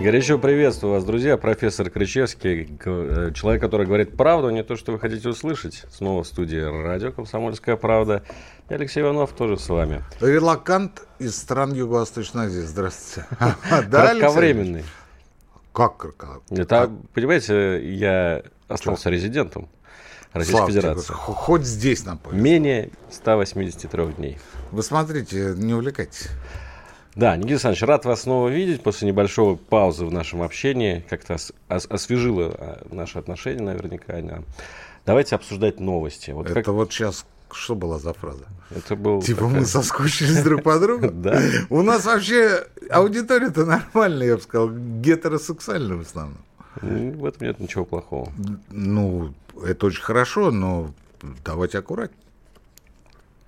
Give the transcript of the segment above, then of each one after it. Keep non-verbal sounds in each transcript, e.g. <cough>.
Горячо приветствую вас, друзья. Профессор Кричевский, э, человек, который говорит правду, не то, что вы хотите услышать. Снова в студии радио «Комсомольская правда». И Алексей Иванов тоже с вами. Релакант из стран Юго-Восточной Азии. Здравствуйте. <laughs> Кратковременный. Как кратковременный? Это, понимаете, я остался резидентом Российской Федерации. Хоть здесь нам Менее 183 дней. Вы смотрите, не увлекайтесь. Да, Никита Александрович, рад вас снова видеть после небольшой паузы в нашем общении. Как-то ос- ос- освежило а, наши отношения наверняка. Да. Давайте обсуждать новости. Вот Это как... вот сейчас что была за фраза? Это был типа такая... мы соскучились друг по другу? <laughs> Да. У нас вообще аудитория-то нормальная, я бы сказал, гетеросексуальная в основном. В этом нет ничего плохого. Ну, это очень хорошо, но давайте аккуратнее.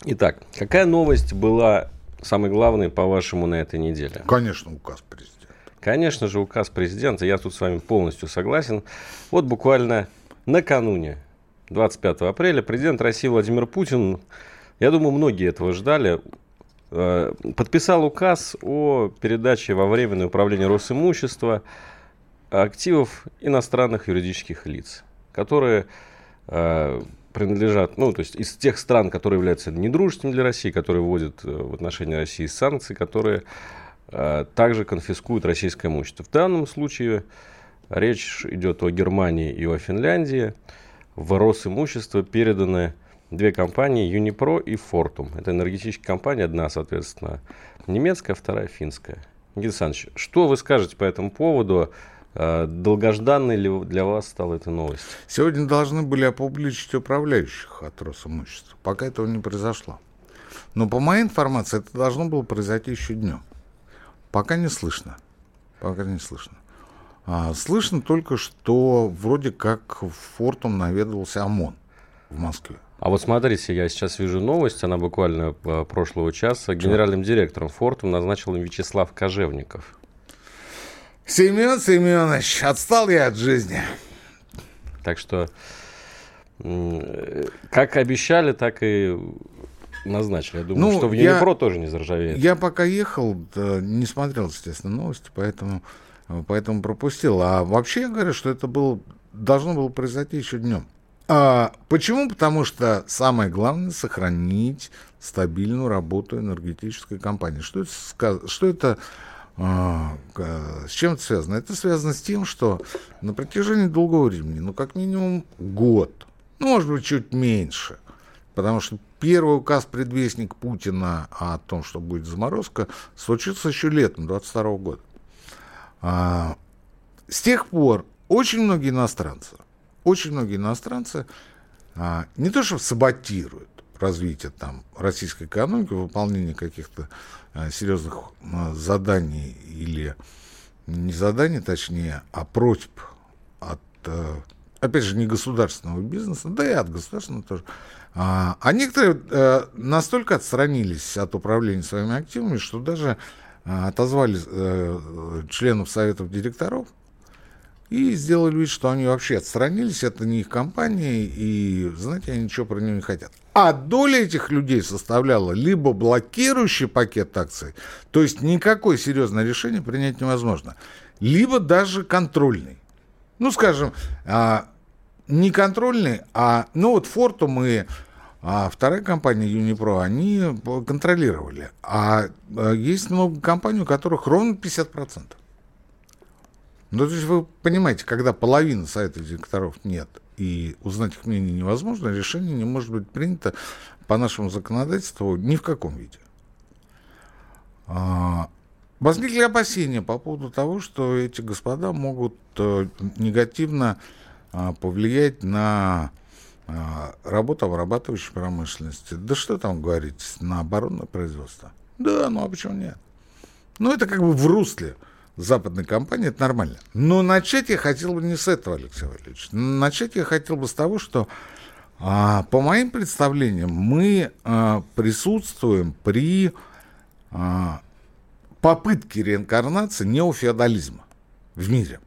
Итак, какая новость была самый главный, по-вашему, на этой неделе? Конечно, указ президента. Конечно же, указ президента. Я тут с вами полностью согласен. Вот буквально накануне, 25 апреля, президент России Владимир Путин, я думаю, многие этого ждали, э, подписал указ о передаче во временное управление Росимущества активов иностранных юридических лиц, которые э, принадлежат, ну, то есть из тех стран, которые являются недружественными для России, которые вводят э, в отношении России санкции, которые э, также конфискуют российское имущество. В данном случае речь идет о Германии и о Финляндии. В Росимущество переданы две компании, Юнипро и Фортум. Это энергетические компании, одна, соответственно, немецкая, вторая финская. Никита Александрович, что вы скажете по этому поводу? А, долгожданной ли для вас стала эта новость? Сегодня должны были опубличить управляющих от Росимущества. Пока этого не произошло. Но по моей информации это должно было произойти еще днем. Пока не слышно. Пока не слышно. А, слышно только, что вроде как в Фортум наведывался ОМОН в Москве. А вот смотрите, я сейчас вижу новость, она буквально а, прошлого часа. Генеральным директором Фортум назначил Вячеслав Кожевников. Семен Семенович, отстал я от жизни. Так что, как обещали, так и назначили. Я думаю, ну, что в Юнипро тоже не заржавеет. Я пока ехал, не смотрел, естественно, новости, поэтому, поэтому пропустил. А вообще я говорю, что это было, должно было произойти еще днем. А, почему? Потому что самое главное сохранить стабильную работу энергетической компании. Что это, что это с чем это связано? Это связано с тем, что на протяжении долгого времени, ну, как минимум год, ну, может быть, чуть меньше, потому что первый указ предвестник Путина о том, что будет заморозка, случился еще летом 22 года. А, с тех пор очень многие иностранцы, очень многие иностранцы а, не то что саботируют развитие там, российской экономики, выполнение каких-то Э, серьезных э, заданий или не заданий, точнее, а просьб от, э, опять же, не государственного бизнеса, да и от государственного тоже. А, а некоторые настолько отстранились от управления своими активами, что даже отозвали членов советов директоров и сделали вид, что они вообще отстранились, это не их компания, и, знаете, они ничего про нее не хотят. А доля этих людей составляла либо блокирующий пакет акций, то есть никакое серьезное решение принять невозможно, либо даже контрольный. Ну, скажем, а, не контрольный, а, ну вот Фортум и а вторая компания Юнипро, они контролировали. А, а есть много компаний, у которых ровно 50%. Ну, то есть вы понимаете, когда половина совета директоров нет, и узнать их мнение невозможно, решение не может быть принято по нашему законодательству ни в каком виде. А, возникли опасения по поводу того, что эти господа могут э, негативно а, повлиять на а, работу обрабатывающей промышленности. Да что там говорить, на оборонное производство? Да, ну а почему нет? Ну, это как бы в русле – западной компании, это нормально. Но начать я хотел бы не с этого, Алексей Валерьевич. Начать я хотел бы с того, что а, по моим представлениям мы а, присутствуем при а, попытке реинкарнации неофеодализма в мире.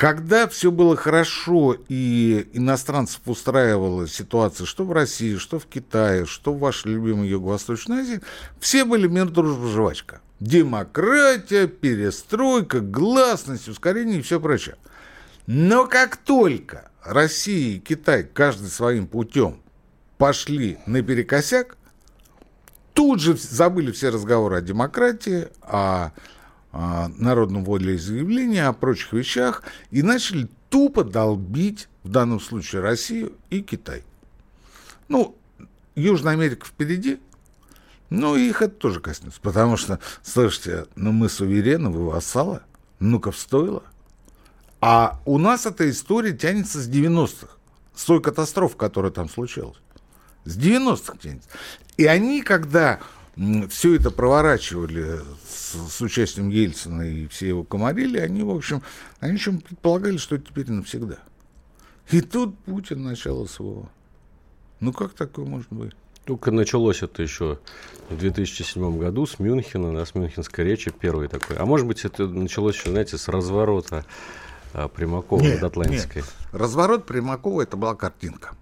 Когда все было хорошо и иностранцев устраивала ситуация, что в России, что в Китае, что в вашей любимой Юго-Восточной Азии, все были мир, дружба, жвачка. Демократия, перестройка, гласность, ускорение и все прочее. Но как только Россия и Китай, каждый своим путем, пошли наперекосяк, тут же забыли все разговоры о демократии, о а, народном волеизъявлении, о прочих вещах, и начали тупо долбить, в данном случае, Россию и Китай. Ну, Южная Америка впереди, но их это тоже коснется, потому что, слушайте, ну мы суверены, вы вассалы, ну-ка стоило. А у нас эта история тянется с 90-х, с той катастрофы, которая там случилась. С 90-х тянется. И они, когда все это проворачивали с, с участием Ельцина и все его комарили, они, в общем, они чем предполагали, что это теперь навсегда. И тут Путин начало СВО. Ну как такое может быть? Только началось это еще в 2007 году с Мюнхена, да, с Мюнхенской речи первой такой. А может быть, это началось еще, знаете, с разворота а, Примакова нет, над Атлантикой? Нет. Разворот Примакова – это была картинка.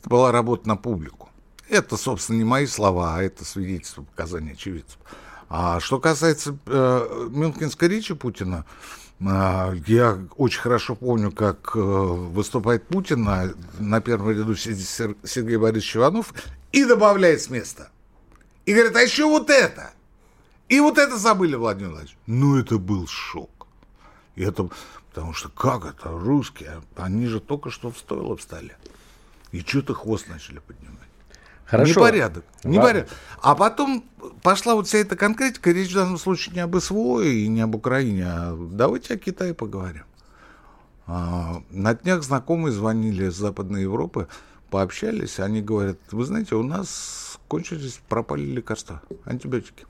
Это была работа на публику. Это, собственно, не мои слова, а это свидетельство показания очевидцев. А что касается э, Мюнхенской речи Путина, э, я очень хорошо помню, как э, выступает Путин, на, на первом ряду сидит Сергей Борисович Иванов и добавляет с места. И говорит, а еще вот это. И вот это забыли, Владимир Владимирович. Ну, это был шок. И это, потому что как это, русские, они же только что в стойло встали. И что-то хвост начали поднимать. Хорошо. Непорядок. Непорядок. А потом пошла вот вся эта конкретика. Речь в данном случае не об СВО и не об Украине, а давайте о Китае поговорим. А, на днях знакомые звонили из Западной Европы, пообщались, они говорят, вы знаете, у нас кончились, пропали лекарства, антибиотики.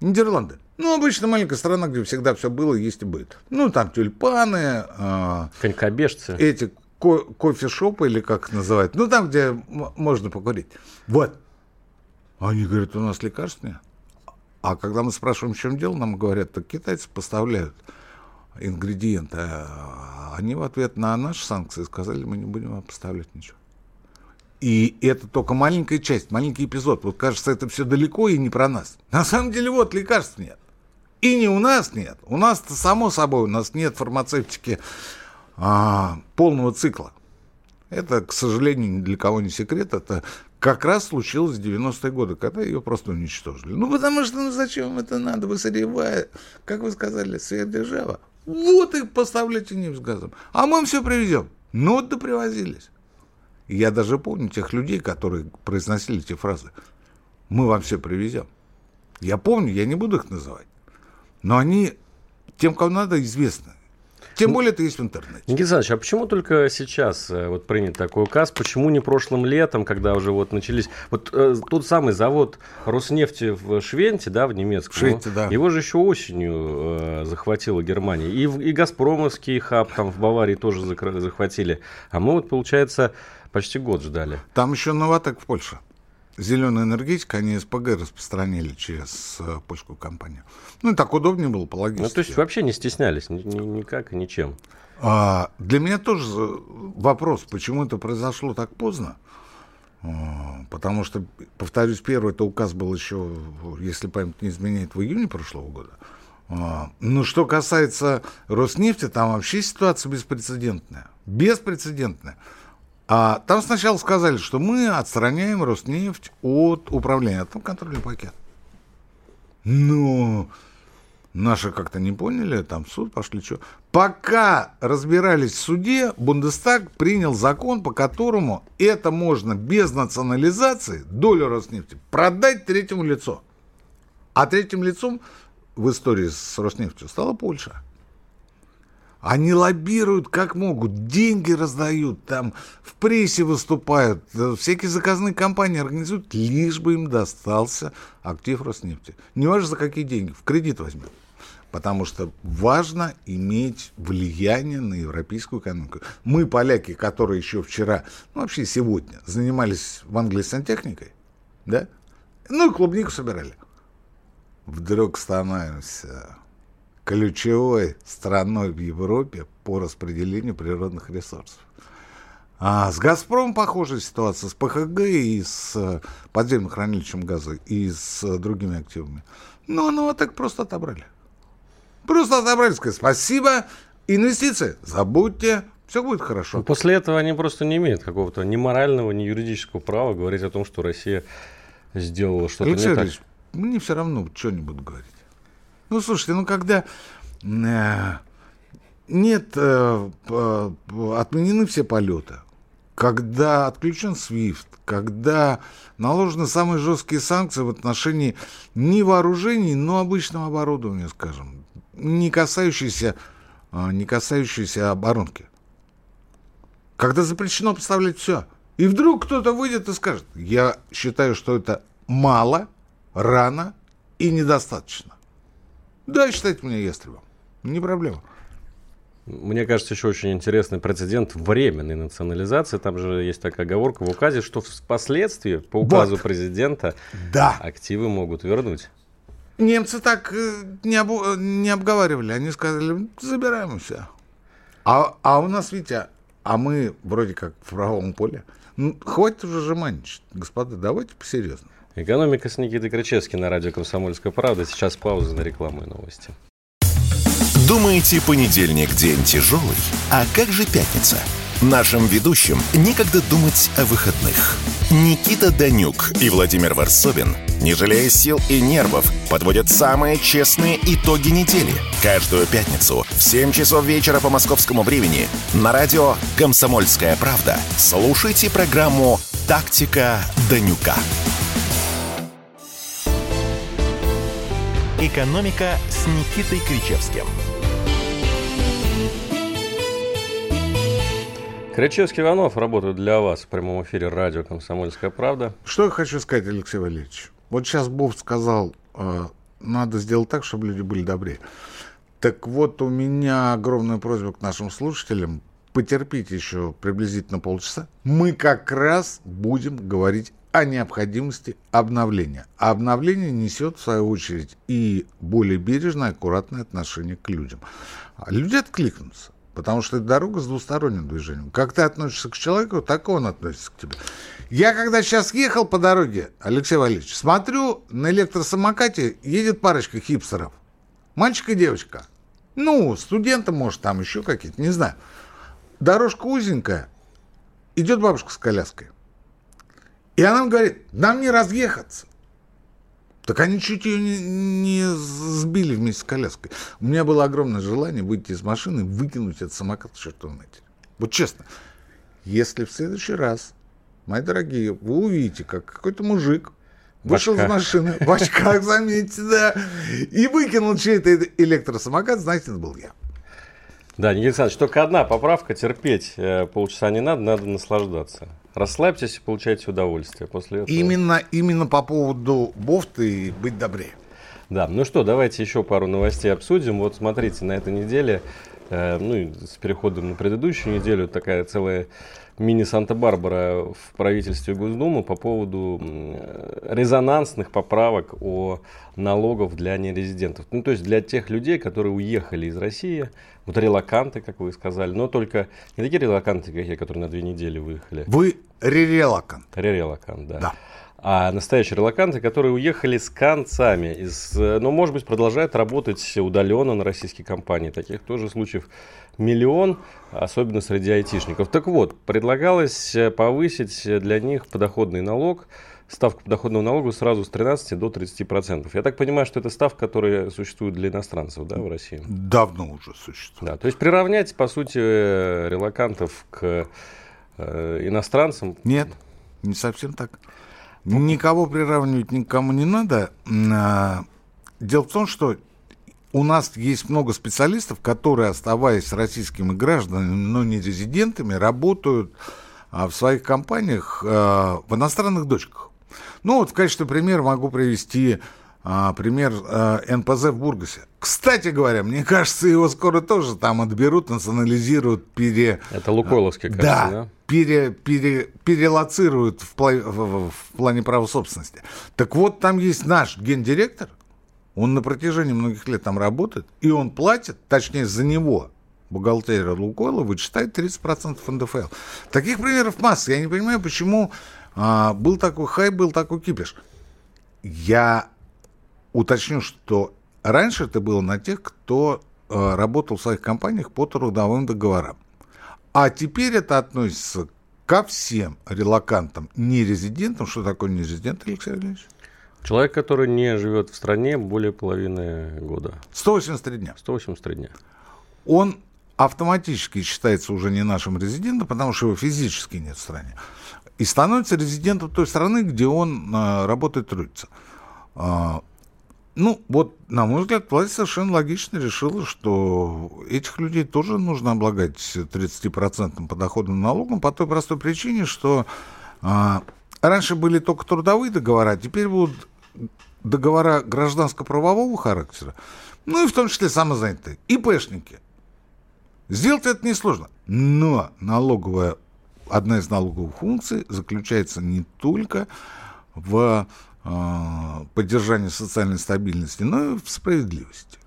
Нидерланды. Ну, обычно маленькая страна, где всегда все было, есть и будет. Ну, там тюльпаны. Э, Конькобежцы. Эти ко- кофешопы или как называют. Ну, там, где можно покурить. Вот. Они говорят, у нас лекарств нет. А когда мы спрашиваем, в чем дело, нам говорят, так китайцы поставляют ингредиенты. А они в ответ на наши санкции сказали, мы не будем вам поставлять ничего. И это только маленькая часть, маленький эпизод. Вот кажется, это все далеко и не про нас. На самом деле, вот лекарств нет. И не у нас нет. У нас-то, само собой, у нас нет фармацевтики а, полного цикла. Это, к сожалению, ни для кого не секрет. Это как раз случилось в 90-е годы, когда ее просто уничтожили. Ну, потому что, ну, зачем это надо? Вы сырьевая, как вы сказали, сверхдержава. Вот и поставляйте нефть с газом. А мы все привезем. Ну, вот да привозились. Я даже помню тех людей, которые произносили эти фразы. Мы вам все привезем. Я помню, я не буду их называть. Но они тем, кому надо, известны. Тем более это есть в интернете. Никита Александрович, а почему только сейчас э, вот принят такой указ? Почему не прошлым летом, когда уже вот начались... Вот э, тот самый завод Роснефти в Швенте, да, в немецком, Швенте, да. его же еще осенью э, захватила Германия. И, и Газпромовский хаб там в Баварии тоже захватили. А мы вот, получается, почти год ждали. Там еще Новатек в Польше зеленая энергетика, они СПГ распространили через э, польскую компанию. Ну, и так удобнее было по логистике. Ну, то есть вообще не стеснялись ни, ни, никак и ничем. А, для меня тоже вопрос, почему это произошло так поздно. А, потому что, повторюсь, первый это указ был еще, если память не изменяет, в июне прошлого года. А, ну, что касается Роснефти, там вообще ситуация беспрецедентная. Беспрецедентная. А там сначала сказали, что мы отстраняем Роснефть от управления, а там контрольный пакет. Но наши как-то не поняли, там суд пошли, что. Пока разбирались в суде, Бундестаг принял закон, по которому это можно без национализации, долю Роснефти, продать третьему лицу. А третьим лицом в истории с Роснефтью стала Польша. Они лоббируют как могут, деньги раздают, там в прессе выступают, э, всякие заказные компании организуют, лишь бы им достался актив Роснефти. Не важно за какие деньги, в кредит возьмем. Потому что важно иметь влияние на европейскую экономику. Мы, поляки, которые еще вчера, ну вообще сегодня, занимались в Англии сантехникой, да? Ну и клубнику собирали. Вдруг становимся ключевой страной в Европе по распределению природных ресурсов. А с «Газпромом» похожая ситуация, с ПХГ и с подземным хранилищем газа, и с другими активами. Но ну, вот так просто отобрали. Просто отобрали, сказать, спасибо, инвестиции, забудьте, все будет хорошо. Ну, после этого они просто не имеют какого-то ни морального, ни юридического права говорить о том, что Россия сделала что-то Алексей не так. Мне все равно, что они будут говорить. Ну, слушайте, ну когда э, нет, э, отменены все полеты, когда отключен SWIFT, когда наложены самые жесткие санкции в отношении не вооружений, но обычного оборудования, скажем, не касающиеся, э, не касающиеся оборонки. Когда запрещено поставлять все. И вдруг кто-то выйдет и скажет, я считаю, что это мало, рано и недостаточно. Да, считайте меня ястребом. Не проблема. Мне кажется, еще очень интересный прецедент временной национализации. Там же есть такая оговорка в указе, что впоследствии по указу вот. президента да. активы могут вернуть. Немцы так э, не, об, не обговаривали. Они сказали, забираем все. А, а у нас, видите, а мы вроде как в правом поле. Ну, хватит уже жеманничать. Господа, давайте посерьезно. Экономика с Никитой Крычевским на радио «Комсомольская правда». Сейчас пауза на рекламу и новости. Думаете, понедельник день тяжелый? А как же пятница? Нашим ведущим некогда думать о выходных. Никита Данюк и Владимир Варсобин, не жалея сил и нервов, подводят самые честные итоги недели. Каждую пятницу в 7 часов вечера по московскому времени на радио «Комсомольская правда». Слушайте программу «Тактика Данюка». «Экономика» с Никитой Кричевским. Кричевский Иванов работает для вас в прямом эфире радио «Комсомольская правда». Что я хочу сказать, Алексей Валерьевич? Вот сейчас Боб сказал, э, надо сделать так, чтобы люди были добрее. Так вот, у меня огромная просьба к нашим слушателям. Потерпите еще приблизительно полчаса. Мы как раз будем говорить о необходимости обновления. А обновление несет, в свою очередь, и более бережное, аккуратное отношение к людям. А люди откликнутся, потому что это дорога с двусторонним движением. Как ты относишься к человеку, так он относится к тебе. Я когда сейчас ехал по дороге, Алексей Валерьевич, смотрю, на электросамокате едет парочка хипстеров. Мальчик и девочка. Ну, студенты, может, там еще какие-то, не знаю. Дорожка узенькая. Идет бабушка с коляской. И она говорит, нам не разъехаться. Так они чуть ее не, не сбили вместе с коляской. У меня было огромное желание выйти из машины и выкинуть этот самокат к чертовой матери. Вот честно, если в следующий раз, мои дорогие, вы увидите, как какой-то мужик вышел из машины, в очках, <laughs> заметьте, да, и выкинул чей-то электросамокат, знаете, это был я. Да, Никита Александрович, только одна поправка, терпеть э, полчаса не надо, надо наслаждаться. Расслабьтесь и получайте удовольствие после этого. Именно, именно по поводу бофты и быть добрее. Да, ну что, давайте еще пару новостей обсудим. Вот смотрите, на этой неделе, э, ну с переходом на предыдущую неделю, такая целая мини-Санта-Барбара в правительстве Госдумы по поводу резонансных поправок о налогов для нерезидентов. Ну, то есть для тех людей, которые уехали из России, вот релаканты, как вы сказали, но только не такие релаканты, как я, которые на две недели выехали. Вы ререлакант. Ререлакант, да. Да а настоящие релаканты, которые уехали с концами, из, ну, может быть, продолжают работать удаленно на российские компании. Таких тоже случаев миллион, особенно среди айтишников. Так вот, предлагалось повысить для них подоходный налог, ставку подоходного налога сразу с 13 до 30 процентов. Я так понимаю, что это ставка, которая существует для иностранцев, да, в России? Давно уже существует. Да, то есть приравнять, по сути, релакантов к э, иностранцам? Нет, не совсем так. Никого приравнивать никому не надо. А, дело в том, что у нас есть много специалистов, которые, оставаясь российскими гражданами, но не резидентами, работают а, в своих компаниях а, в иностранных дочках. Ну вот в качестве примера могу привести а, пример а, НПЗ в Бургасе. Кстати говоря, мне <laughs> кажется, его скоро тоже там отберут, национализируют, пере... Это Лукойловский, кажется, да? да? Пере, пере, перелоцируют в, пла... в плане права собственности. Так вот, там есть наш гендиректор, он на протяжении многих лет там работает, и он платит, точнее, за него бухгалтерия Лукойла вычитает 30% НДФЛ. Таких примеров масса. Я не понимаю, почему а, был такой хай, был такой кипиш. Я уточню, что раньше это было на тех, кто а, работал в своих компаниях по трудовым договорам. А теперь это относится ко всем релакантам, не резидентам. Что такое не резидент, Алексей Валерьевич? Человек, который не живет в стране более половины года. 183 дня. 183 дня. Он автоматически считается уже не нашим резидентом, потому что его физически нет в стране. И становится резидентом той страны, где он а, работает, трудится. А, ну, вот, на мой взгляд, власть совершенно логично решила, что этих людей тоже нужно облагать 30% подоходным налогом по той простой причине, что а, раньше были только трудовые договора, теперь будут договора гражданско-правового характера, ну и в том числе самозанятые, ИПшники. Сделать это несложно, но налоговая, одна из налоговых функций заключается не только в э, поддержании социальной стабильности, но и в справедливости.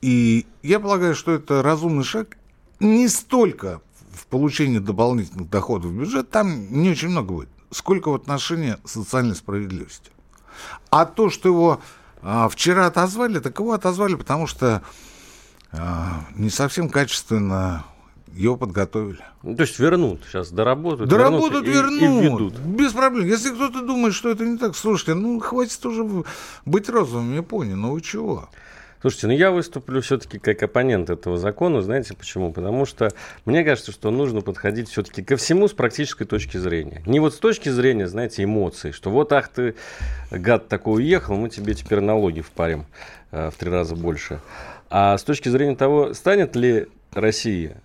И я полагаю, что это разумный шаг не столько в получении дополнительных доходов в бюджет, там не очень много будет, сколько в отношении социальной справедливости. А то, что его а, вчера отозвали, так его отозвали, потому что а, не совсем качественно его подготовили. Ну, то есть вернут сейчас, доработают, Доработают, вернут, вернут. И, и введут. Без проблем. Если кто-то думает, что это не так, слушайте, ну, хватит уже быть розовым, я понял, ну вы чего? Слушайте, ну я выступлю все-таки как оппонент этого закона. Знаете почему? Потому что мне кажется, что нужно подходить все-таки ко всему с практической точки зрения. Не вот с точки зрения, знаете, эмоций, что вот, ах ты, гад такой уехал, мы тебе теперь налоги впарим э, в три раза больше. А с точки зрения того, станет ли Россия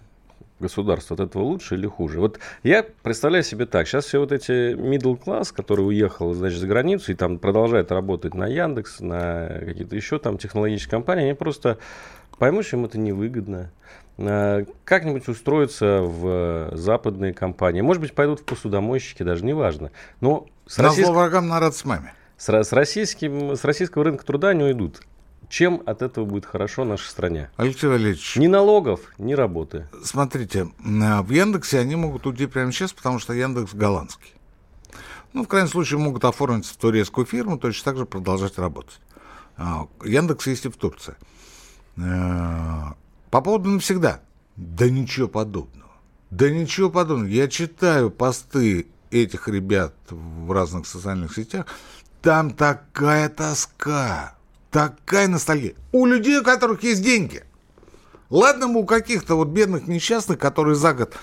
государство от этого лучше или хуже? Вот я представляю себе так. Сейчас все вот эти middle класс, который уехал, значит, за границу и там продолжает работать на Яндекс, на какие-то еще там технологические компании, они просто поймут, что им это невыгодно. А, как-нибудь устроиться в западные компании. Может быть, пойдут в посудомойщики, даже неважно. Но с, российск... врагам народ с маме. С, с, российским, с российского рынка труда они уйдут. Чем от этого будет хорошо нашей стране? Алексей Валерьевич. Ни налогов, ни работы. Смотрите, в Яндексе они могут уйти прямо сейчас, потому что Яндекс голландский. Ну, в крайнем случае, могут оформиться в турецкую фирму, точно так же продолжать работать. А, Яндекс есть и в Турции. Э, по поводу навсегда. Да ничего подобного. Да ничего подобного. Я читаю посты этих ребят в разных социальных сетях. Там такая тоска. Такая ностальгия. У людей, у которых есть деньги. Ладно, мы у каких-то вот бедных несчастных, которые за год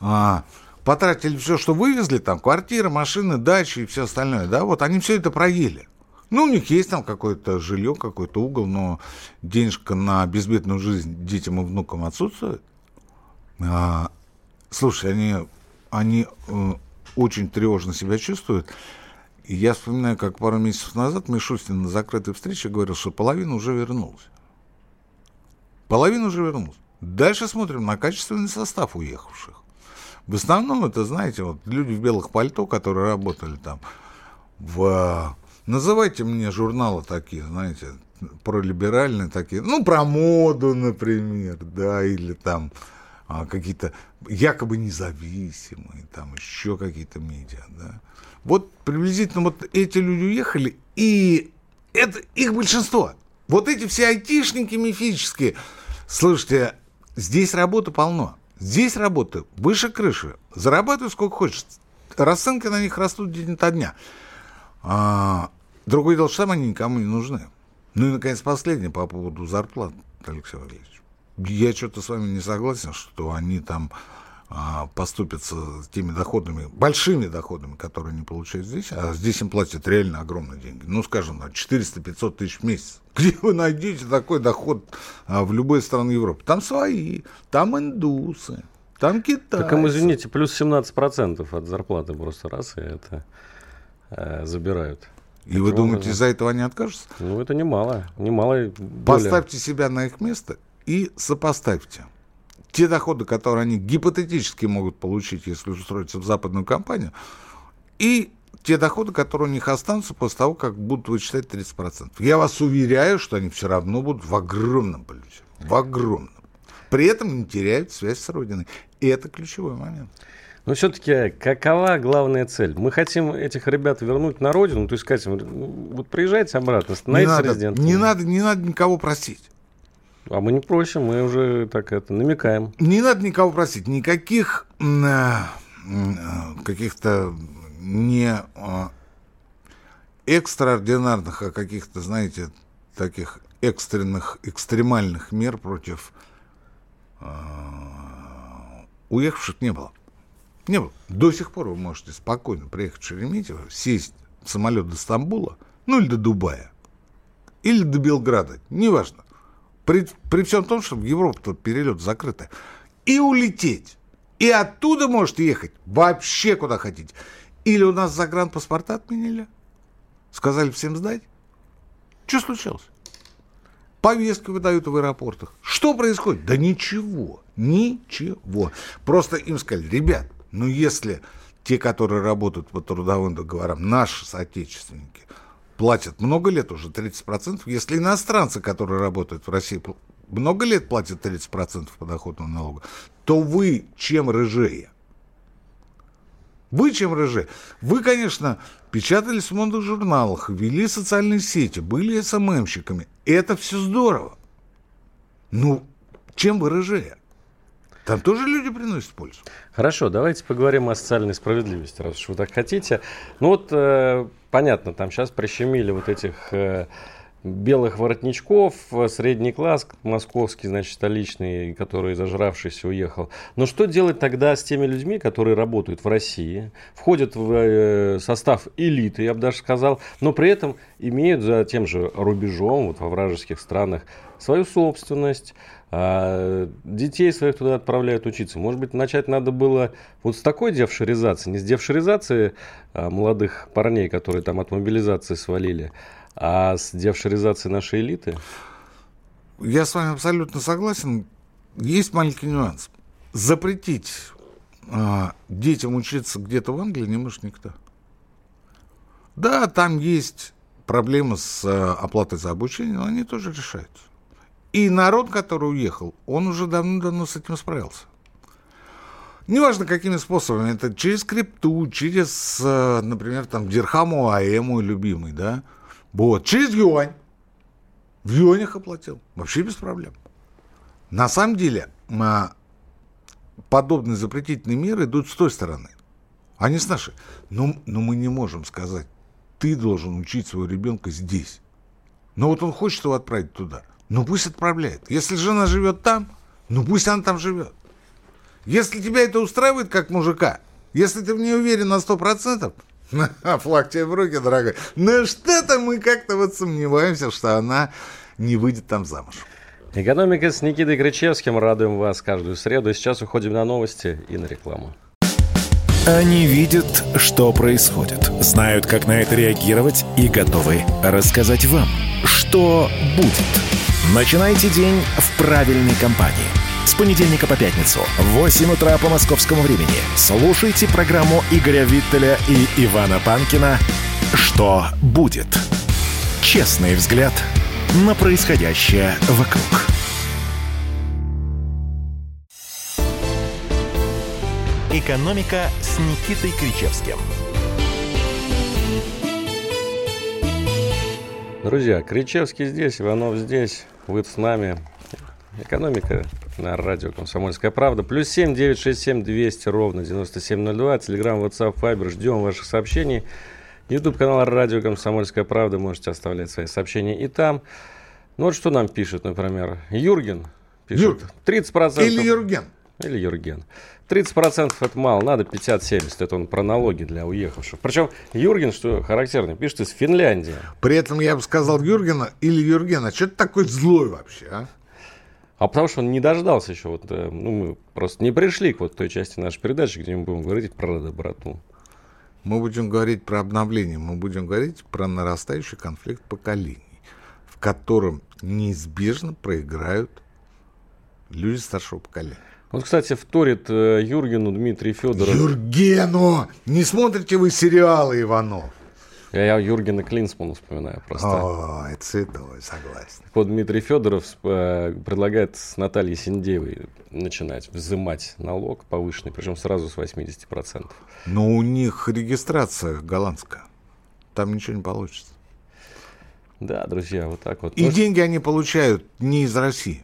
а, потратили все, что вывезли, там, квартиры, машины, дачи и все остальное, да, вот они все это проели. Ну, у них есть там какое-то жилье, какой-то угол, но денежка на безбедную жизнь детям и внукам отсутствует. А, слушай, они, они э, очень тревожно себя чувствуют. И я вспоминаю, как пару месяцев назад Мишустин на закрытой встрече говорил, что половина уже вернулась. Половина уже вернулась. Дальше смотрим на качественный состав уехавших. В основном это, знаете, вот люди в белых пальто, которые работали там в... Называйте мне журналы такие, знаете, пролиберальные такие, ну, про моду, например, да, или там а, какие-то якобы независимые, там еще какие-то медиа, да. Вот приблизительно вот эти люди уехали, и это их большинство. Вот эти все айтишники мифические. Слушайте, здесь работы полно. Здесь работы выше крыши. Зарабатывай сколько хочешь. Расценки на них растут день ото дня. А, другое дело, что они никому не нужны. Ну и, наконец, последнее по поводу зарплат, Алексей Валерьевич. Я что-то с вами не согласен, что они там поступятся теми доходами, большими доходами, которые они получают здесь, а здесь им платят реально огромные деньги. Ну, скажем, 400-500 тысяч в месяц. <laughs> Где вы найдете такой доход а, в любой стране Европы? Там свои, там индусы, там китайцы. Так, им, извините, плюс 17% от зарплаты просто раз, и это э, забирают. И Таким вы думаете, из-за этого они откажутся? Ну, это немало. немало Поставьте себя на их место и сопоставьте те доходы, которые они гипотетически могут получить, если устроиться в западную компанию, и те доходы, которые у них останутся после того, как будут вычислять 30%. Я вас уверяю, что они все равно будут в огромном плюсе. В огромном. При этом не теряют связь с Родиной. И это ключевой момент. Но все-таки какова главная цель? Мы хотим этих ребят вернуть на родину, то есть сказать им, вот приезжайте обратно, становитесь не резидентом. Не надо, не надо никого просить. А мы не просим, мы уже так это намекаем. Не надо никого просить, никаких э, каких-то не э, экстраординарных, а каких-то, знаете, таких экстренных, экстремальных мер против э, уехавших не было. Не было. До сих пор вы можете спокойно приехать в Шереметьево, сесть в самолет до Стамбула, ну или до Дубая, или до Белграда, неважно. При, при всем том, что в Европу перелет закрытый. И улететь. И оттуда можете ехать вообще куда хотите. Или у нас загранпаспорта отменили. Сказали всем сдать. Что случилось? Повестки выдают в аэропортах. Что происходит? Да ничего. Ничего. Просто им сказали, ребят, ну если те, которые работают по трудовым договорам, наши соотечественники – платят много лет уже 30%. Если иностранцы, которые работают в России, много лет платят 30% подоходного налога, то вы чем рыжее? Вы чем рыжее? Вы, конечно, печатались в модных журналах, вели социальные сети, были СММщиками. Это все здорово. Ну, чем вы рыжее? Там тоже люди приносят пользу. Хорошо, давайте поговорим о социальной справедливости, раз уж вы так хотите. Ну вот, э, понятно, там сейчас прищемили вот этих э, белых воротничков, э, средний класс московский, значит, столичный, который зажравшийся уехал. Но что делать тогда с теми людьми, которые работают в России, входят в э, состав элиты, я бы даже сказал, но при этом имеют за тем же рубежом, вот во вражеских странах, свою собственность, а детей своих туда отправляют учиться. Может быть, начать надо было вот с такой девшеризации, не с девшеризации а, молодых парней, которые там от мобилизации свалили, а с девшеризацией нашей элиты? Я с вами абсолютно согласен. Есть маленький нюанс. Запретить а, детям учиться где-то в Англии не может никто. Да, там есть проблемы с а, оплатой за обучение, но они тоже решаются. И народ, который уехал, он уже давно-давно с этим справился. Неважно, какими способами, это через крипту, через, э, например, там, Дирхаму АЭ, любимый, да, вот, через юань. В юанях оплатил, вообще без проблем. На самом деле, подобные запретительные меры идут с той стороны, а с нашей. Но, но мы не можем сказать, ты должен учить своего ребенка здесь. Но вот он хочет его отправить туда – ну пусть отправляет. Если жена живет там, ну пусть она там живет. Если тебя это устраивает как мужика, если ты в ней уверен на сто процентов, <laughs> флаг тебе в руки, дорогой. Но что-то мы как-то вот сомневаемся, что она не выйдет там замуж. Экономика с Никитой Крычевским. Радуем вас каждую среду. И сейчас уходим на новости и на рекламу. Они видят, что происходит, знают, как на это реагировать и готовы рассказать вам, что будет. Начинайте день в правильной компании. С понедельника по пятницу в 8 утра по московскому времени слушайте программу Игоря Виттеля и Ивана Панкина «Что будет?». Честный взгляд на происходящее вокруг. «Экономика» с Никитой Кричевским – Друзья, Кричевский здесь, Иванов здесь, вы с нами. Экономика на радио «Комсомольская правда». Плюс семь девять шесть семь двести ровно девяносто семь ноль два. Телеграмм, WhatsApp, Viber. Ждем ваших сообщений. Ютуб канал радио «Комсомольская правда». Можете оставлять свои сообщения и там. Ну вот что нам пишет, например, Юрген пишет. Юрген. 30%. Или Юрген. или Юрген. 30% это мало, надо 50-70. Это он про налоги для уехавших. Причем Юрген, что характерно, пишет из Финляндии. При этом я бы сказал Юргена или Юргена, что ты такой злой вообще, а? А потому что он не дождался еще. Вот, э, ну, мы просто не пришли к вот той части нашей передачи, где мы будем говорить про доброту. Мы будем говорить про обновление, мы будем говорить про нарастающий конфликт поколений, в котором неизбежно проиграют люди старшего поколения. Вот, кстати, вторит э, Юргену Дмитрий Федоров. Юргену! Не смотрите вы сериалы, Иванов? Я, я Юргена Клинсмана вспоминаю просто. О, это цветовой, согласен. Вот Дмитрий Федоров э, предлагает с Натальей Синдеевой начинать взимать налог повышенный, причем сразу с 80%. Но у них регистрация голландская. Там ничего не получится. Да, друзья, вот так вот. И Может... деньги они получают не из России.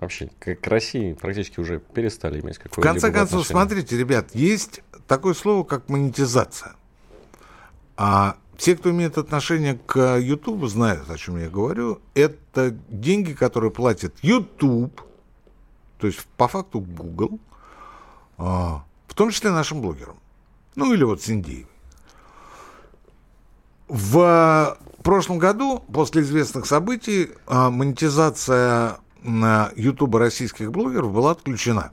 Вообще, к России практически уже перестали иметь какое-либо В конце концов, отношение. смотрите, ребят, есть такое слово, как монетизация. А все, кто имеет отношение к YouTube, знают, о чем я говорю. Это деньги, которые платит YouTube, то есть по факту Google, а, в том числе нашим блогерам. Ну или вот Синдеевой. В прошлом году, после известных событий, а, монетизация на YouTube российских блогеров была отключена.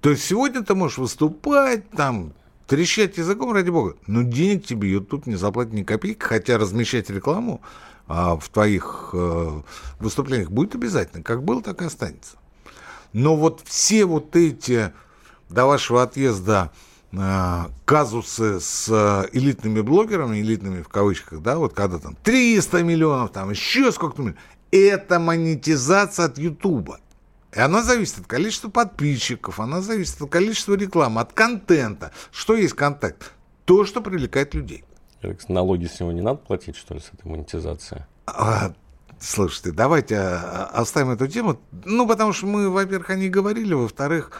То есть сегодня ты можешь выступать, там, трещать языком, ради бога, но денег тебе YouTube не заплатит ни копейки, хотя размещать рекламу а, в твоих а, выступлениях будет обязательно. Как было, так и останется. Но вот все вот эти до вашего отъезда а, казусы с а, элитными блогерами, элитными в кавычках, да, вот когда там 300 миллионов, там еще сколько-то миллионов, это монетизация от Ютуба. И она зависит от количества подписчиков, она зависит от количества рекламы, от контента. Что есть контент? То, что привлекает людей. Налоги с него не надо платить, что ли, с этой монетизацией? А, слушайте, давайте а, оставим эту тему. Ну, потому что мы, во-первых, о ней говорили, во-вторых,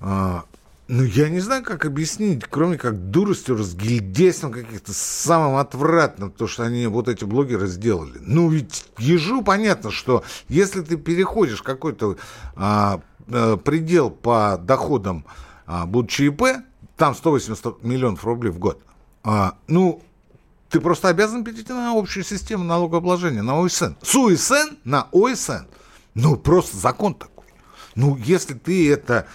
а, ну, я не знаю, как объяснить, кроме как дуростью, разгильдейством каких-то самым отвратным, то, что они, вот эти блогеры, сделали. Ну, ведь ежу понятно, что если ты переходишь какой-то а, а, предел по доходам, а, будучи ИП, там 180 миллионов рублей в год, а, ну, ты просто обязан перейти на общую систему налогообложения, на ОСН. С ОСН на ОСН. Ну, просто закон такой. Ну, если ты это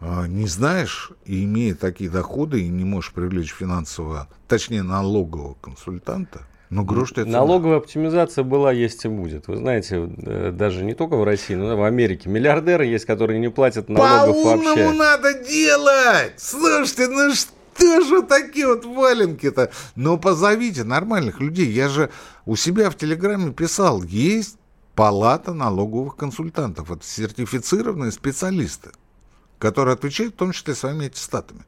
не знаешь, и имея такие доходы, и не можешь привлечь финансового, точнее, налогового консультанта, ну, грош ты Налоговая оптимизация была, есть и будет. Вы знаете, э, даже не только в России, но и в Америке. Миллиардеры есть, которые не платят налогов вообще. По надо делать! Слушайте, ну что же такие вот валенки-то? Ну, позовите нормальных людей. Я же у себя в Телеграме писал, есть палата налоговых консультантов. Это сертифицированные специалисты которые отвечают в том числе своими аттестатами.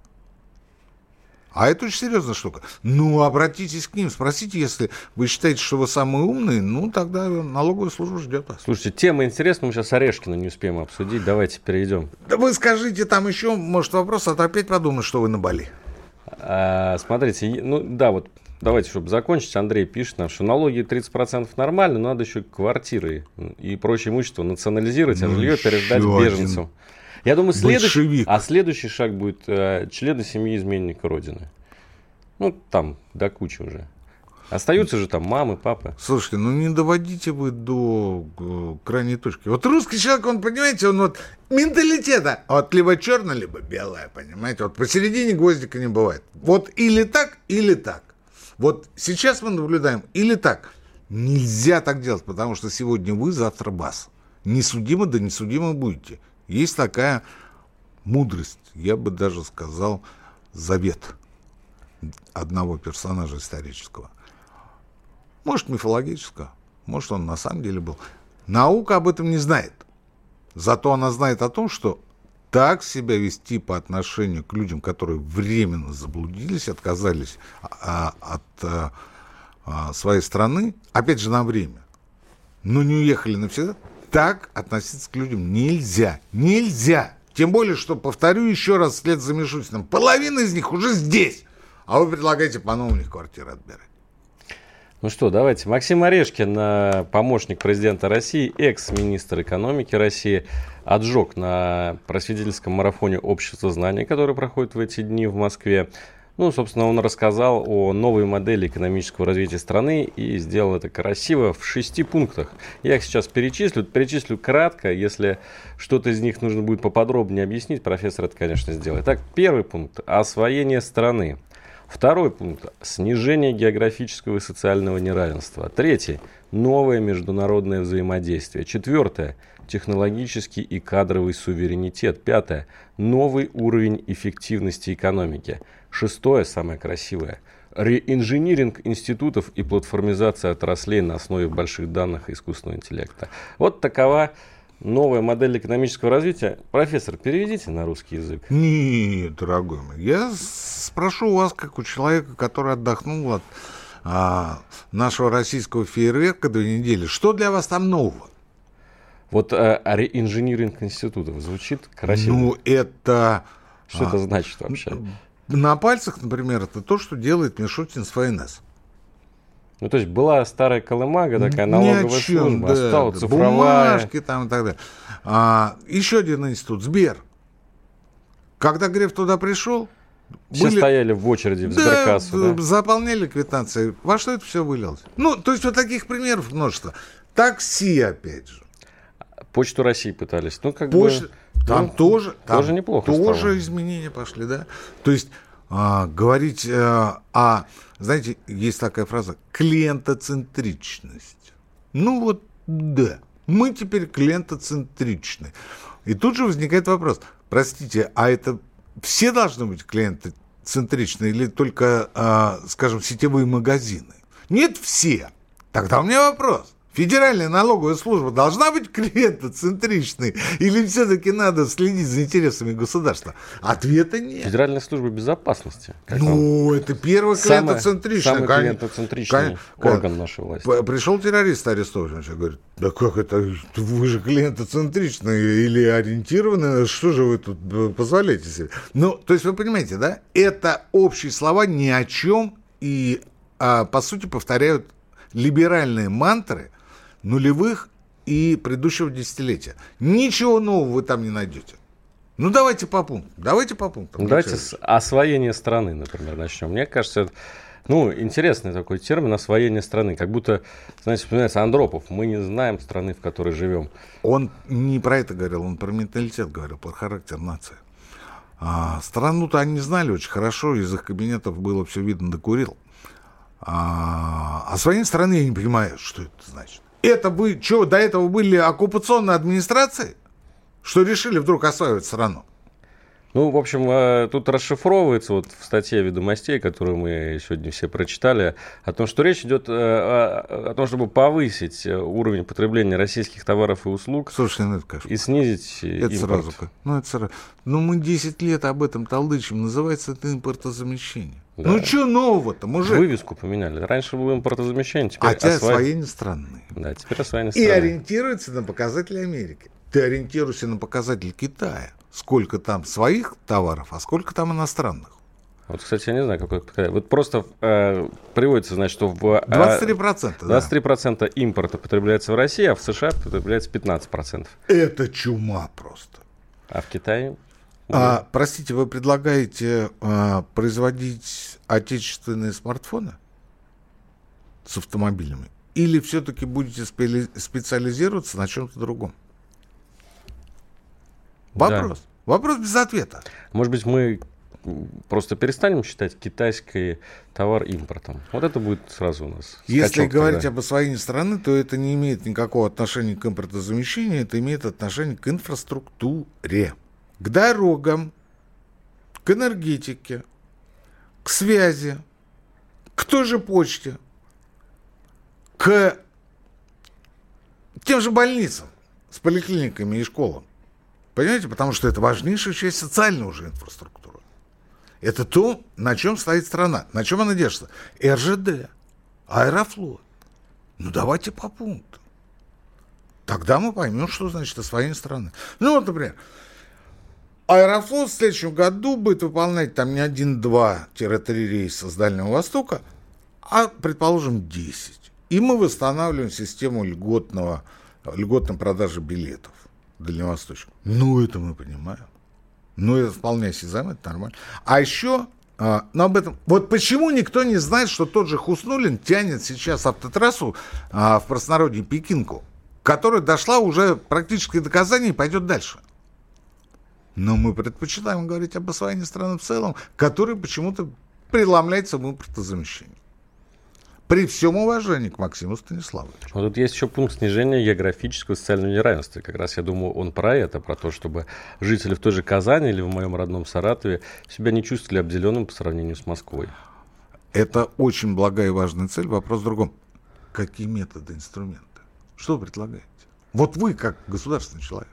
А это очень серьезная штука. Ну, обратитесь к ним, спросите, если вы считаете, что вы самый умный, ну, тогда налоговая служба ждет вас. Слушайте, тема интересная, мы сейчас Орешкина не успеем обсудить, давайте перейдем. Да вы скажите там еще, может, вопрос, а то опять подумают, что вы на Бали. А, смотрите, ну, да, вот давайте, чтобы закончить, Андрей пишет нам, что налоги 30% нормально, но надо еще квартиры и прочее имущество национализировать, а ну, жилье передать беженцам. Один я думаю, следующий, а следующий шаг будет э, члены семьи изменника Родины. Ну, там, до кучи уже. Остаются же там мамы, папы. Слушайте, ну не доводите вы до э, крайней точки. Вот русский человек, он, понимаете, он вот менталитета. Вот либо черное, либо белое, понимаете. Вот посередине гвоздика не бывает. Вот или так, или так. Вот сейчас мы наблюдаем или так. Нельзя так делать, потому что сегодня вы, завтра бас. Несудимо, да несудимо будете. Есть такая мудрость, я бы даже сказал, завет одного персонажа исторического. Может, мифологического, может, он на самом деле был. Наука об этом не знает. Зато она знает о том, что так себя вести по отношению к людям, которые временно заблудились, отказались а, от а, а, своей страны, опять же, на время, но не уехали навсегда, так относиться к людям нельзя. Нельзя. Тем более, что, повторю еще раз вслед за Мишустиным, половина из них уже здесь. А вы предлагаете по-новому них квартиры отбирать. Ну что, давайте. Максим Орешкин, э, помощник президента России, экс-министр экономики России, отжег на просветительском марафоне общества знаний, который проходит в эти дни в Москве. Ну, собственно, он рассказал о новой модели экономического развития страны и сделал это красиво в шести пунктах. Я их сейчас перечислю. Перечислю кратко. Если что-то из них нужно будет поподробнее объяснить, профессор это, конечно, сделает. Так, первый пункт – освоение страны. Второй пункт – снижение географического и социального неравенства. Третий – новое международное взаимодействие. Четвертое – технологический и кадровый суверенитет. Пятое – новый уровень эффективности экономики. Шестое, самое красивое – реинжиниринг институтов и платформизация отраслей на основе больших данных и искусственного интеллекта. Вот такова новая модель экономического развития. Профессор, переведите на русский язык. Нет, дорогой мой, я спрошу у вас, как у человека, который отдохнул от а, нашего российского фейерверка две недели, что для вас там нового? Вот а, реинжиниринг институтов звучит красиво. Ну, это... Что а, это значит вообще? На пальцах, например, это то, что делает Мишутин с ФНС. Ну, то есть была старая колымага, такая налоговая чем, служба, да, стала да, цифровая. Бумажки там и так далее. А, еще один институт, Сбер. Когда Греф туда пришел, все были... стояли в очереди в сберкассу, да, да? заполняли квитанции. Во что это все вылилось? Ну, то есть вот таких примеров множество. Такси, опять же. Почту России пытались. Ну, как Почта... бы... Там ну, тоже, там тоже неплохо Тоже стало. изменения пошли, да. То есть а, говорить а, о, знаете, есть такая фраза, клиентоцентричность. Ну вот, да, мы теперь клиентоцентричны. И тут же возникает вопрос, простите, а это все должны быть клиентоцентричны или только, а, скажем, сетевые магазины? Нет, все. Тогда у меня вопрос. Федеральная налоговая служба должна быть клиентоцентричной или все-таки надо следить за интересами государства? Ответа нет. Федеральная служба безопасности. Ну, он? это первый клиентоцентричный. Самый, самый клиентоцентричный кон... орган нашей власти. Пришел террорист арестован, говорит, да как это, вы же клиентоцентричные или ориентированы, что же вы тут позволяете себе? Ну, то есть вы понимаете, да, это общие слова ни о чем и, а, по сути, повторяют либеральные мантры – нулевых и предыдущего десятилетия. Ничего нового вы там не найдете. Ну, давайте по пунктам. Давайте по пунктам. Давайте с освоения страны, например, начнем. Мне кажется, это, ну, интересный такой термин освоение страны. Как будто, знаете, вспоминается Андропов. Мы не знаем страны, в которой живем. Он не про это говорил, он про менталитет говорил, про характер нации. А, страну-то они знали очень хорошо, из их кабинетов было все видно, докурил. А, своей страны я не понимаю, что это значит. Это вы что, до этого были оккупационные администрации? Что решили вдруг осваивать страну? Ну, в общем, э, тут расшифровывается вот в статье «Ведомостей», которую мы сегодня все прочитали, о том, что речь идет э, о, том, чтобы повысить э, уровень потребления российских товаров и услуг Слушай, ну это кошмар. и снизить это импорт. Сразу, ну, это сразу. Ну, мы 10 лет об этом толдычим. Называется это импортозамещение. Да. Ну, что нового-то, мужик? Вывеску поменяли. Раньше было импортозамещение, теперь а осва... освоение страны. Да, теперь освоение страны. И ориентируется на показатели Америки. Ты ориентируешься на показатели Китая сколько там своих товаров, а сколько там иностранных. Вот, кстати, я не знаю, какой... Вот просто э, приводится, значит, что в... Э, 23%, 23% да. импорта потребляется в России, а в США потребляется 15%. Это чума просто. А в Китае? А, простите, вы предлагаете а, производить отечественные смартфоны с автомобилями? Или все-таки будете специализироваться на чем-то другом? Вопрос. Да. Вопрос без ответа. Может быть, мы просто перестанем считать китайский товар импортом. Вот это будет сразу у нас. Если говорить об освоении страны, то это не имеет никакого отношения к импортозамещению, это имеет отношение к инфраструктуре, к дорогам, к энергетике, к связи, к той же почте, к тем же больницам с поликлиниками и школам. Понимаете, потому что это важнейшая часть социальной уже инфраструктуры. Это то, на чем стоит страна, на чем она держится. РЖД, Аэрофлот. Ну, давайте по пунктам. Тогда мы поймем, что значит освоение страны. Ну, вот, например, Аэрофлот в следующем году будет выполнять там не один-два-три рейса с Дальнего Востока, а, предположим, 10. И мы восстанавливаем систему льготного, льготной продажи билетов дальневосточных. Ну, это мы понимаем. Ну, это вполне осязаемо, это нормально. А еще, а, но об этом... Вот почему никто не знает, что тот же Хуснулин тянет сейчас автотрассу а, в простонародье Пекинку, которая дошла уже практически до Казани и пойдет дальше. Но мы предпочитаем говорить об освоении страны в целом, который почему-то преломляется в импортозамещении. При всем уважении к Максиму Станиславовичу. Вот тут есть еще пункт снижения географического и социального неравенства. Как раз я думаю, он про это, про то, чтобы жители в той же Казани или в моем родном Саратове себя не чувствовали обделенным по сравнению с Москвой. Это очень благая и важная цель. Вопрос в другом. Какие методы, инструменты? Что вы предлагаете? Вот вы, как государственный человек.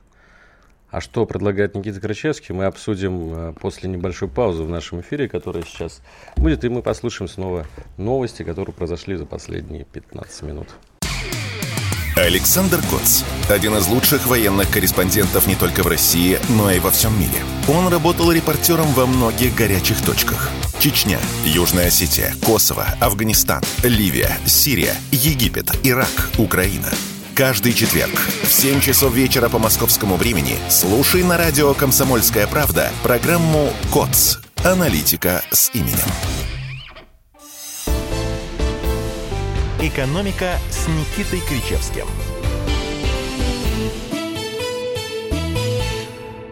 А что предлагает Никита Крычевский, мы обсудим э, после небольшой паузы в нашем эфире, которая сейчас будет, и мы послушаем снова новости, которые произошли за последние 15 минут. Александр Коц. Один из лучших военных корреспондентов не только в России, но и во всем мире. Он работал репортером во многих горячих точках. Чечня, Южная Осетия, Косово, Афганистан, Ливия, Сирия, Египет, Ирак, Украина – каждый четверг в 7 часов вечера по московскому времени слушай на радио «Комсомольская правда» программу «КОЦ. Аналитика с именем». «Экономика» с Никитой Кричевским.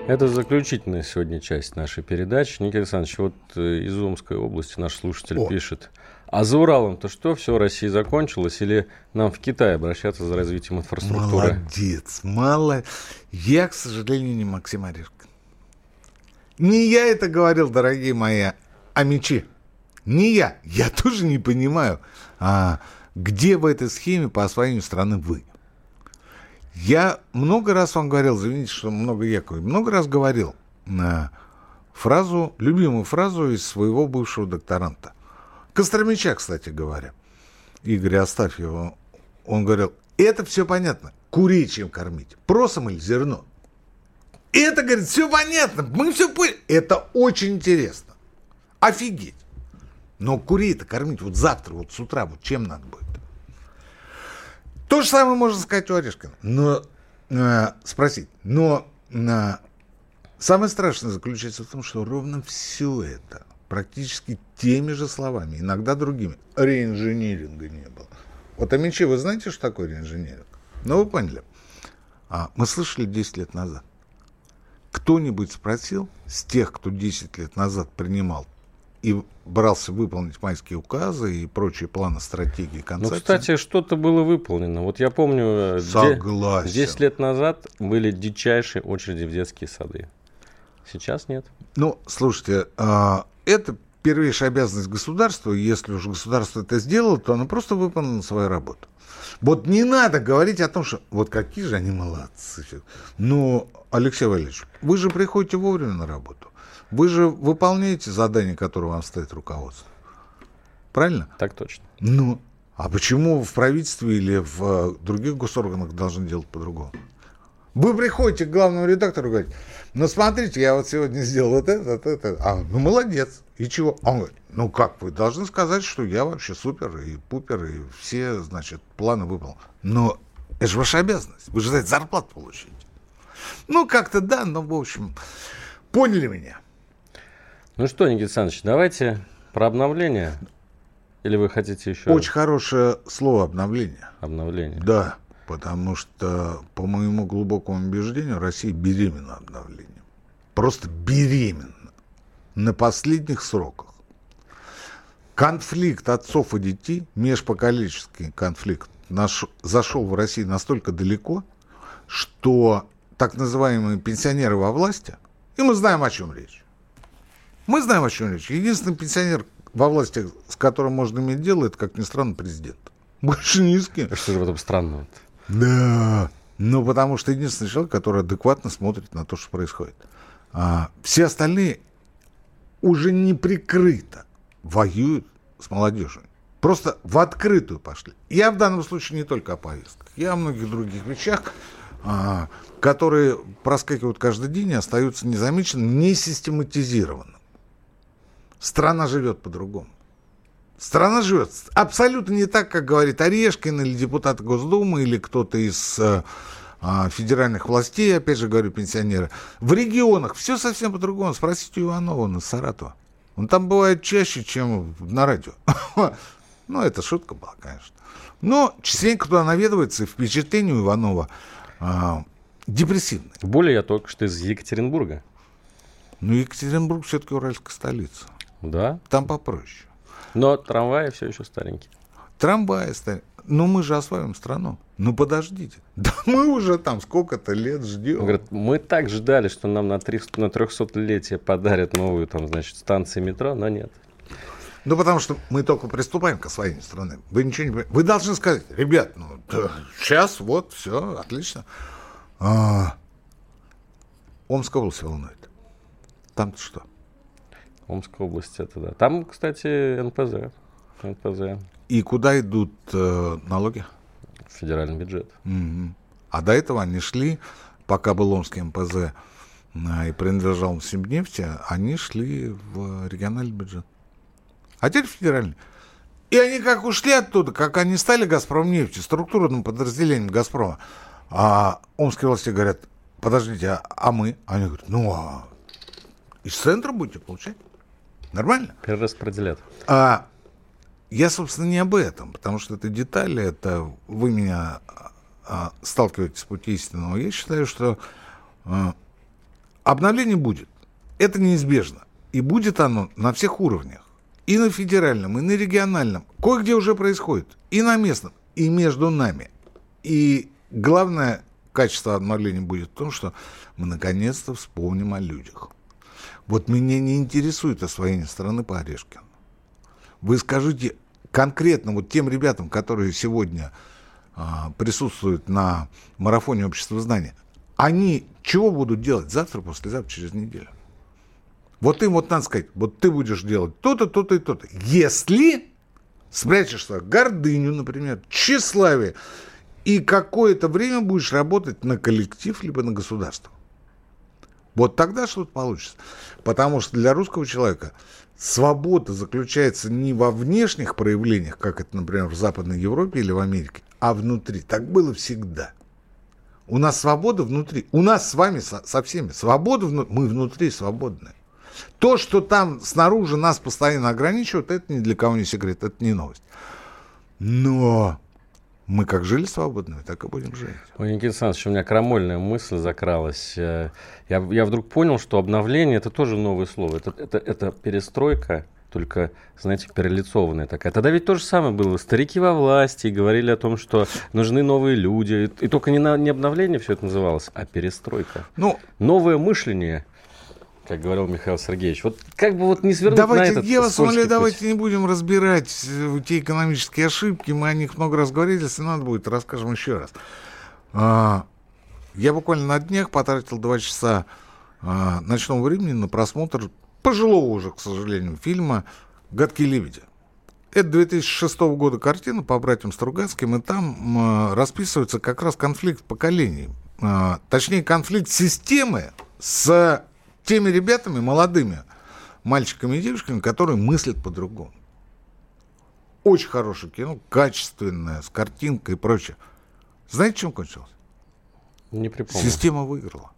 Это заключительная сегодня часть нашей передачи. Никита Александрович, вот э, из Омской области наш слушатель О. пишет – а за Уралом-то что, все, России закончилось? Или нам в Китай обращаться за развитием инфраструктуры? Молодец, мало. Я, к сожалению, не Максим Орешко. Не я это говорил, дорогие мои амичи. Не я. Я <laughs> тоже не понимаю, а, где в этой схеме по освоению страны вы. Я много раз вам говорил, извините, что много я много раз говорил на фразу, любимую фразу из своего бывшего докторанта. Костромича, кстати говоря, Игорь Астафьева, он говорил, это все понятно, курей чем кормить, просом или зерно. Это, говорит, все понятно, мы все поняли. Это очень интересно. Офигеть. Но курей-то кормить вот завтра, вот с утра, вот чем надо будет? То же самое можно сказать у Орешкина. Но э, спросить. Но э, самое страшное заключается в том, что ровно все это практически теми же словами, иногда другими. Реинжиниринга не было. Вот, Амичи, вы знаете, что такое реинжиниринг? Ну, вы поняли. А, мы слышали 10 лет назад. Кто-нибудь спросил с тех, кто 10 лет назад принимал и брался выполнить майские указы и прочие планы, стратегии, концепции. Ну, кстати, что-то было выполнено. Вот я помню, э, Согласен. 10 лет назад были дичайшие очереди в детские сады. Сейчас нет. Ну, слушайте, а, это первейшая обязанность государства. Если уж государство это сделало, то оно просто выполнило свою работу. Вот не надо говорить о том, что вот какие же они молодцы. Но, Алексей Валерьевич, вы же приходите вовремя на работу. Вы же выполняете задание, которое вам ставит руководство. Правильно? Так точно. Ну, а почему в правительстве или в э, других госорганах должны делать по-другому? Вы приходите к главному редактору и говорите, ну смотрите, я вот сегодня сделал вот это, вот это. А, ну молодец. И чего? Он говорит, ну как, вы должны сказать, что я вообще супер и пупер, и все, значит, планы выполнил. Но это же ваша обязанность. Вы же за это зарплату получите. Ну, как-то да, но, в общем, поняли меня. Ну что, Никита Александрович, давайте про обновление. Или вы хотите еще... Очень хорошее слово обновление. Обновление. Да. Потому что, по моему глубокому убеждению, Россия беременна обновлением. Просто беременна. На последних сроках. Конфликт отцов и детей, межпоколенческий конфликт, наш, зашел в России настолько далеко, что так называемые пенсионеры во власти, и мы знаем, о чем речь. Мы знаем, о чем речь. Единственный пенсионер во власти, с которым можно иметь дело, это, как ни странно, президент. Больше ни с кем. Что же в этом странного? Да. Ну, потому что единственный человек, который адекватно смотрит на то, что происходит. А все остальные уже неприкрыто воюют с молодежью. Просто в открытую пошли. Я в данном случае не только о повестках. Я о многих других вещах, а, которые проскакивают каждый день и остаются незамеченными, не систематизированным. Страна живет по-другому. Страна живет абсолютно не так, как говорит Орешкин или депутат Госдумы, или кто-то из э, а, федеральных властей, опять же говорю, пенсионеры. В регионах все совсем по-другому. Спросите у Иванова, из Саратова. Он там бывает чаще, чем на радио. <laughs> Ну, это шутка была, конечно. Но частенько туда наведывается, и впечатление у Иванова а, депрессивное. Более я только что из Екатеринбурга. Ну, Екатеринбург все-таки уральская столица. Да. Там попроще. Но трамваи все еще старенькие. Трамваи старенькие. Ну, мы же осваиваем страну. Ну, подождите. <laughs> Да мы уже там сколько-то лет ждем. Говорят, мы так ждали, что нам на, 300, на 300-летие подарят новую, там, значит, станцию метро, но нет. Ну, потому что мы только приступаем к освоению страны. Вы ничего не понимаете. Вы должны сказать, ребят, ну, да, сейчас, вот, все, отлично. А, Омская область волнует. Там-то что? Омская область, это да. Там, кстати, НПЗ. НПЗ. И куда идут э, налоги? Федеральный бюджет. Мгм. А до этого они шли, пока был Омский МПЗ а, и принадлежал Сибнефти, они шли в региональный бюджет. А теперь федеральный. И они как ушли оттуда, как они стали Газпром нефтью, структурным подразделением Газпрома. А омские власти говорят, подождите, а, а мы? Они говорят, ну а из центра будете получать? Нормально? Перераспределят. А я, собственно, не об этом, потому что это детали, это вы меня а, сталкиваете с пути истинного. Я считаю, что а, обновление будет. Это неизбежно. И будет оно на всех уровнях. И на федеральном, и на региональном. Кое-где уже происходит. И на местном, и между нами. И главное качество обновления будет в том, что мы наконец-то вспомним о людях. Вот меня не интересует освоение страны по Орешкину. Вы скажите конкретно вот тем ребятам, которые сегодня а, присутствуют на марафоне общества знания, они чего будут делать завтра, послезавтра, через неделю? Вот им вот надо сказать, вот ты будешь делать то-то, то-то и то-то. Если спрячешь свою гордыню, например, тщеславие, и какое-то время будешь работать на коллектив либо на государство. Вот тогда что-то получится. Потому что для русского человека свобода заключается не во внешних проявлениях, как это, например, в Западной Европе или в Америке, а внутри. Так было всегда. У нас свобода внутри. У нас с вами, со, со всеми, свобода внутри. Мы внутри свободны. То, что там снаружи нас постоянно ограничивают, это ни для кого не секрет, это не новость. Но мы как жили свободными, так и будем жить. Ой, Никита Александрович, у меня крамольная мысль закралась. Э, Я, я вдруг понял, что обновление – это тоже новое слово. Это, это, это перестройка, только, знаете, перелицованная такая. Тогда ведь то же самое было. Старики во власти говорили о том, что нужны новые люди. И, и только не, на, не обновление все это называлось, а перестройка. Ну, Новое мышление, как говорил Михаил Сергеевич. Вот как бы вот не свернуть на Давайте, этот я вас умоляю, давайте не будем разбирать э, те экономические ошибки. Мы о них много раз говорили. Если надо будет, расскажем еще раз. А, я буквально на днях потратил два часа а, ночного времени на просмотр пожилого уже, к сожалению, фильма «Гадкие лебеди». Это 2006 года картина по братьям Стругацким, и там расписывается как раз конфликт поколений. А, точнее, конфликт системы с теми ребятами молодыми, мальчиками и девушками, которые мыслят по-другому. Очень хорошее кино, качественное, с картинкой и прочее. Знаете, чем кончилось? Не припомню. Система выиграла.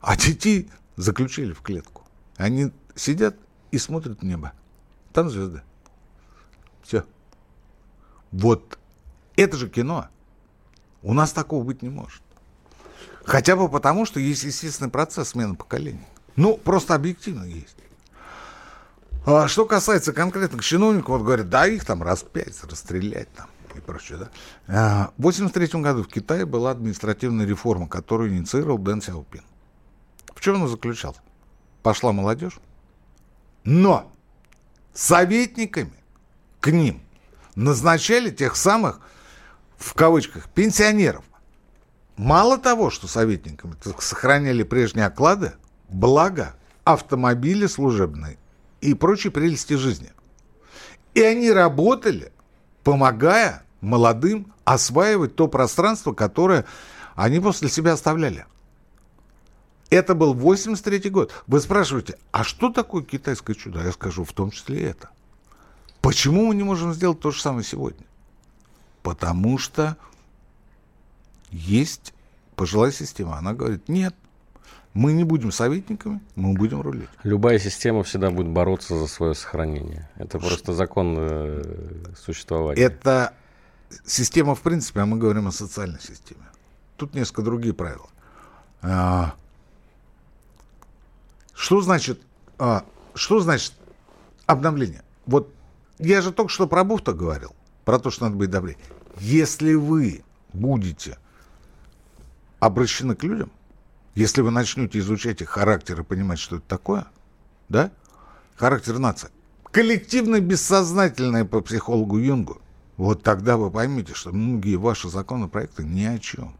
А детей заключили в клетку. Они сидят и смотрят в небо. Там звезды. Все. Вот это же кино. У нас такого быть не может. Хотя бы потому, что есть естественный процесс смены поколений. Ну, просто объективно есть. А что касается конкретных чиновников, вот говорят, да, их там раз пять расстрелять там и прочее, да. А, В 83 году в Китае была административная реформа, которую инициировал Дэн Сяопин. В чем она заключалась? Пошла молодежь, но советниками к ним назначали тех самых, в кавычках, пенсионеров. Мало того, что советниками так сохраняли прежние оклады, благо автомобили служебные и прочие прелести жизни. И они работали, помогая молодым осваивать то пространство, которое они после себя оставляли. Это был 83 год. Вы спрашиваете, а что такое китайское чудо? Я скажу, в том числе и это. Почему мы не можем сделать то же самое сегодня? Потому что есть пожилая система. Она говорит, нет, мы не будем советниками, мы будем рулить. Любая система всегда будет бороться за свое сохранение. Это просто закон э, существования. Это система в принципе, а мы говорим о социальной системе. Тут несколько другие правила. А, что значит, а, что значит обновление? Вот я же только что про Буфта говорил, про то, что надо быть добрее. Если вы будете обращены к людям, если вы начнете изучать их характер и понимать, что это такое, да, характер нации, коллективно бессознательное по психологу Юнгу, вот тогда вы поймете, что многие ваши законопроекты ни о чем.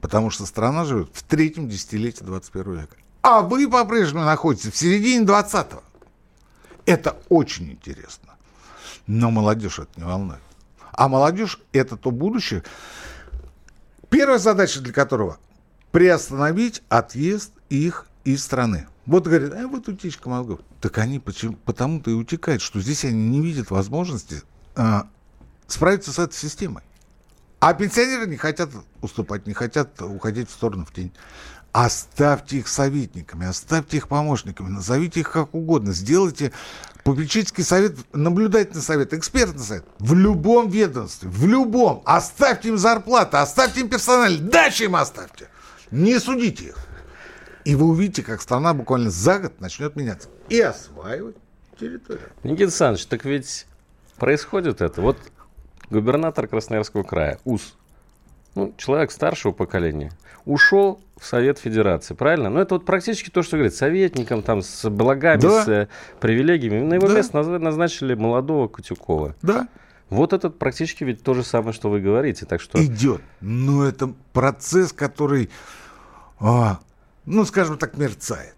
Потому что страна живет в третьем десятилетии 21 века. А вы по-прежнему находитесь в середине 20-го. Это очень интересно. Но молодежь это не волнует. А молодежь – это то будущее, первая задача для которого – приостановить отъезд их из страны. Вот говорят, а вот утечка мозгов. Так они почему, потому-то и утекают, что здесь они не видят возможности а, справиться с этой системой. А пенсионеры не хотят уступать, не хотят уходить в сторону в тень. Оставьте их советниками, оставьте их помощниками, назовите их как угодно, сделайте попечительский совет, наблюдательный совет, экспертный совет в любом ведомстве, в любом. Оставьте им зарплаты, оставьте им персонал, дачи им оставьте. Не судите их. И вы увидите, как страна буквально за год начнет меняться и осваивать территорию. Никита Александрович, так ведь происходит это. Вот губернатор Красноярского края, УС, ну, человек старшего поколения, ушел в Совет Федерации, правильно? Ну, это вот практически то, что говорит, советником, там, с благами, да. с э, привилегиями. На его да. место назначили молодого Кутюкова. Да. Вот этот практически ведь то же самое, что вы говорите. Так что... Идет. Но это процесс, который, а, ну, скажем так, мерцает.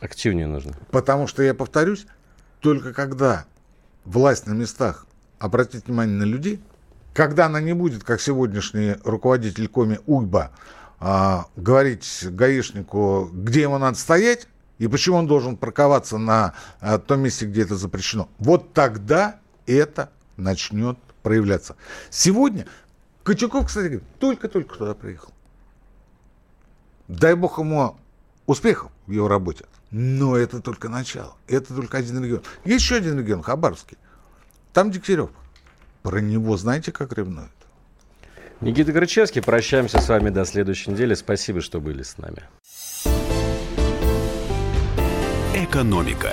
Активнее нужно. Потому что, я повторюсь, только когда власть на местах обратит внимание на людей, когда она не будет, как сегодняшний руководитель Коми Уйба, а, говорить гаишнику, где ему надо стоять, и почему он должен парковаться на а, том месте, где это запрещено, вот тогда это начнет проявляться. Сегодня Кочуков, кстати, только-только туда приехал. Дай бог ему успехов в его работе. Но это только начало. Это только один регион. Есть еще один регион, Хабаровский. Там Дегтярев. Про него знаете, как ревнуют? Никита Горчевский, прощаемся с вами до следующей недели. Спасибо, что были с нами. Экономика.